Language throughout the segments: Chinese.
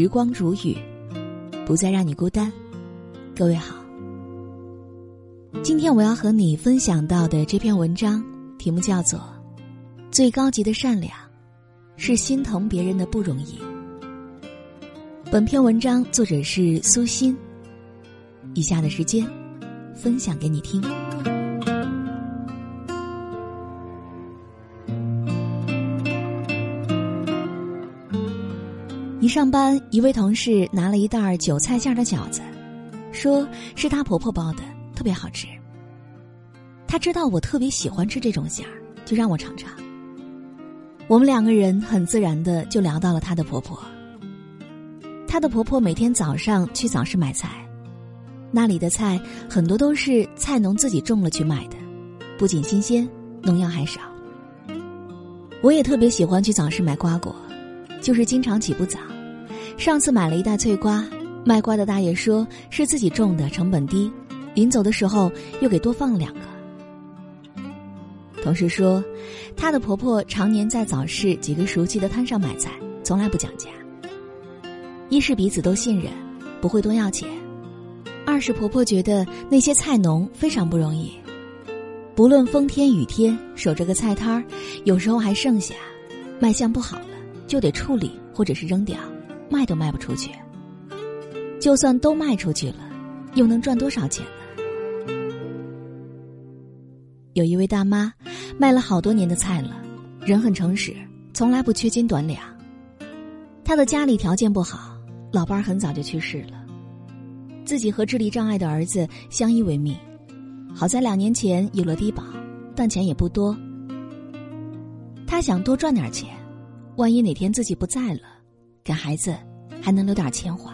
时光如雨，不再让你孤单。各位好，今天我要和你分享到的这篇文章题目叫做《最高级的善良是心疼别人的不容易》。本篇文章作者是苏欣。以下的时间，分享给你听。上班，一位同事拿了一袋韭菜馅的饺子，说是她婆婆包的，特别好吃。他知道我特别喜欢吃这种馅儿，就让我尝尝。我们两个人很自然的就聊到了她的婆婆。她的婆婆每天早上去早市买菜，那里的菜很多都是菜农自己种了去买的，不仅新鲜，农药还少。我也特别喜欢去早市买瓜果，就是经常起不早。上次买了一袋脆瓜，卖瓜的大爷说是自己种的，成本低，临走的时候又给多放了两个。同事说，她的婆婆常年在早市几个熟悉的摊上买菜，从来不讲价。一是彼此都信任，不会多要钱；二是婆婆觉得那些菜农非常不容易，不论风天雨天，守着个菜摊儿，有时候还剩下，卖相不好了就得处理或者是扔掉。卖都卖不出去，就算都卖出去了，又能赚多少钱呢？有一位大妈，卖了好多年的菜了，人很诚实，从来不缺斤短两。她的家里条件不好，老伴儿很早就去世了，自己和智力障碍的儿子相依为命。好在两年前有了低保，但钱也不多。他想多赚点钱，万一哪天自己不在了。给孩子还能留点钱花，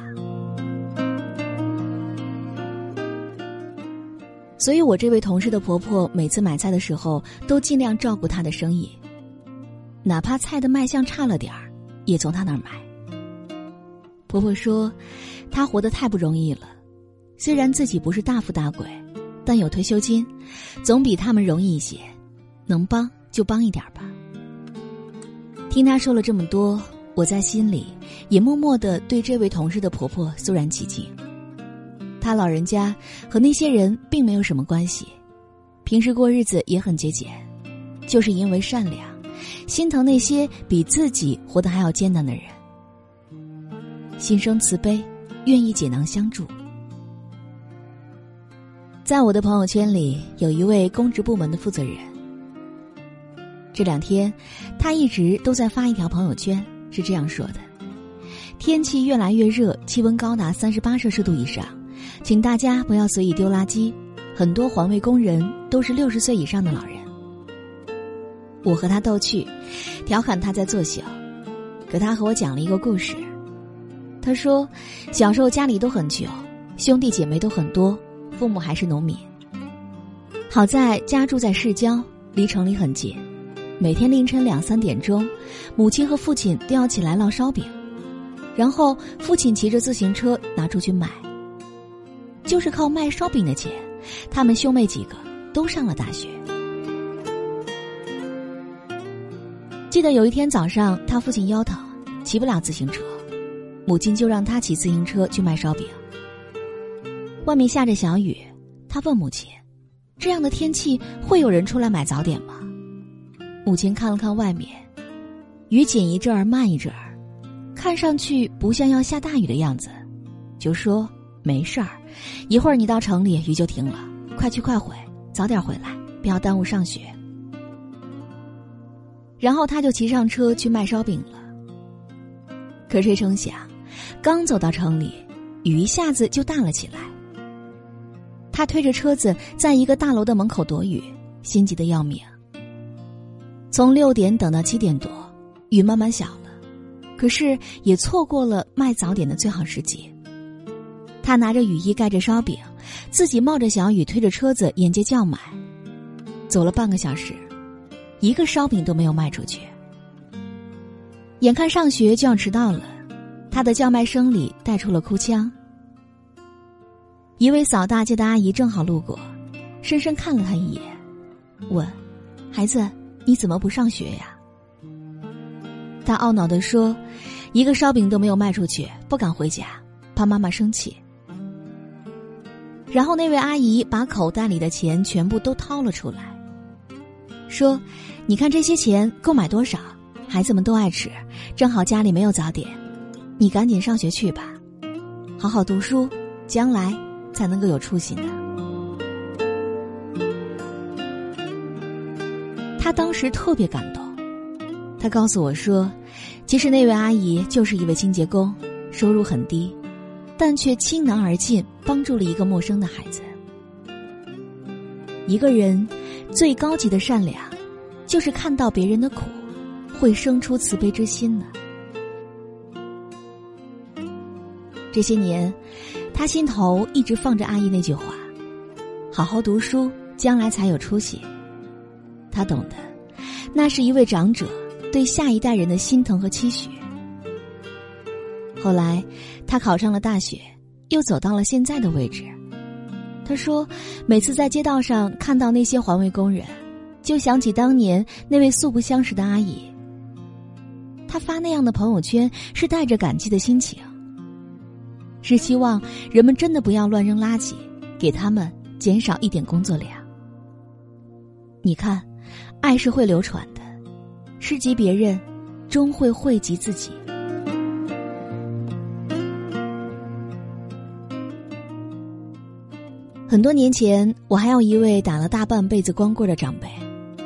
所以我这位同事的婆婆每次买菜的时候都尽量照顾她的生意，哪怕菜的卖相差了点儿，也从她那儿买。婆婆说，她活得太不容易了，虽然自己不是大富大贵，但有退休金，总比他们容易一些，能帮就帮一点吧。听她说了这么多。我在心里也默默的对这位同事的婆婆肃然起敬。她老人家和那些人并没有什么关系，平时过日子也很节俭，就是因为善良，心疼那些比自己活得还要艰难的人，心生慈悲，愿意解囊相助。在我的朋友圈里，有一位公职部门的负责人，这两天他一直都在发一条朋友圈。是这样说的：天气越来越热，气温高达三十八摄氏度以上，请大家不要随意丢垃圾。很多环卫工人都是六十岁以上的老人。我和他逗趣，调侃他在作秀，可他和我讲了一个故事。他说，小时候家里都很穷，兄弟姐妹都很多，父母还是农民。好在家住在市郊，离城里很近。每天凌晨两三点钟，母亲和父亲都要起来烙烧饼，然后父亲骑着自行车拿出去卖。就是靠卖烧饼的钱，他们兄妹几个都上了大学。记得有一天早上，他父亲腰疼，骑不了自行车，母亲就让他骑自行车去卖烧饼。外面下着小雨，他问母亲：“这样的天气会有人出来买早点吗？”母亲看了看外面，雨紧一阵儿慢一阵儿，看上去不像要下大雨的样子，就说：“没事儿，一会儿你到城里雨就停了，快去快回，早点回来，不要耽误上学。”然后他就骑上车去卖烧饼了。可谁成想，刚走到城里，雨一下子就大了起来。他推着车子在一个大楼的门口躲雨，心急的要命。从六点等到七点多，雨慢慢小了，可是也错过了卖早点的最好时机。他拿着雨衣盖着烧饼，自己冒着小雨推着车子沿街叫卖，走了半个小时，一个烧饼都没有卖出去。眼看上学就要迟到了，他的叫卖声里带出了哭腔。一位扫大街的阿姨正好路过，深深看了他一眼，问：“孩子。”你怎么不上学呀？他懊恼地说：“一个烧饼都没有卖出去，不敢回家，怕妈妈生气。然后那位阿姨把口袋里的钱全部都掏了出来，说：“你看这些钱够买多少？孩子们都爱吃，正好家里没有早点，你赶紧上学去吧，好好读书，将来才能够有出息呢。”他当时特别感动，他告诉我说：“其实那位阿姨就是一位清洁工，收入很低。”但却倾囊而尽，帮助了一个陌生的孩子。一个人最高级的善良，就是看到别人的苦，会生出慈悲之心呢。这些年，他心头一直放着阿姨那句话：“好好读书，将来才有出息。”他懂得，那是一位长者对下一代人的心疼和期许。后来，他考上了大学，又走到了现在的位置。他说：“每次在街道上看到那些环卫工人，就想起当年那位素不相识的阿姨。他发那样的朋友圈，是带着感激的心情，是希望人们真的不要乱扔垃圾，给他们减少一点工作量。你看，爱是会流传的，施及别人，终会惠及自己。”很多年前，我还有一位打了大半辈子光棍的长辈，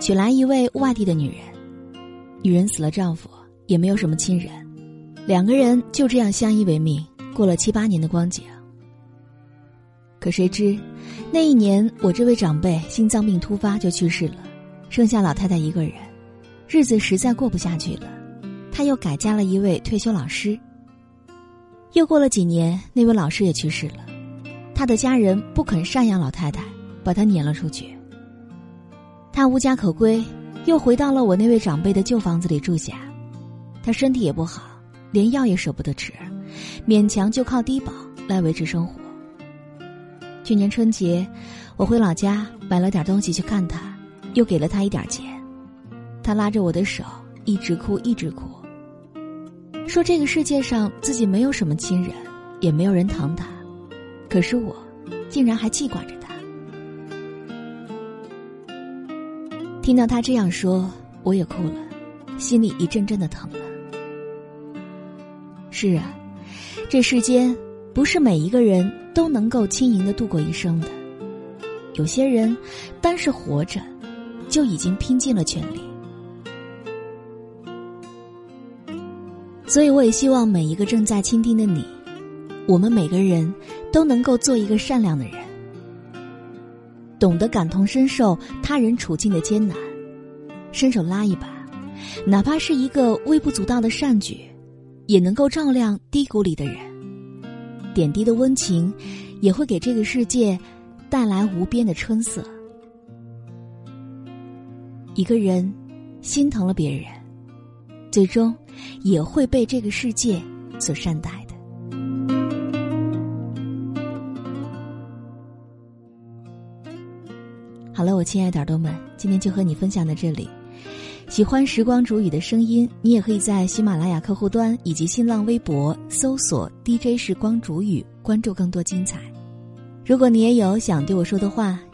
娶来一位外地的女人。女人死了丈夫，也没有什么亲人，两个人就这样相依为命，过了七八年的光景。可谁知，那一年我这位长辈心脏病突发就去世了，剩下老太太一个人，日子实在过不下去了。她又改嫁了一位退休老师。又过了几年，那位老师也去世了。他的家人不肯赡养老太太，把她撵了出去。他无家可归，又回到了我那位长辈的旧房子里住下。他身体也不好，连药也舍不得吃，勉强就靠低保来维持生活。去年春节，我回老家买了点东西去看他，又给了他一点钱。他拉着我的手，一直哭，一直哭，说这个世界上自己没有什么亲人，也没有人疼他。可是我，竟然还记挂着他。听到他这样说，我也哭了，心里一阵阵的疼了。是啊，这世间不是每一个人都能够轻盈的度过一生的，有些人单是活着，就已经拼尽了全力。所以，我也希望每一个正在倾听的你。我们每个人都能够做一个善良的人，懂得感同身受他人处境的艰难，伸手拉一把，哪怕是一个微不足道的善举，也能够照亮低谷里的人。点滴的温情，也会给这个世界带来无边的春色。一个人心疼了别人，最终也会被这个世界所善待的。好了，我亲爱的耳朵们，今天就和你分享到这里。喜欢时光煮雨的声音，你也可以在喜马拉雅客户端以及新浪微博搜索 “DJ 时光煮雨”，关注更多精彩。如果你也有想对我说的话，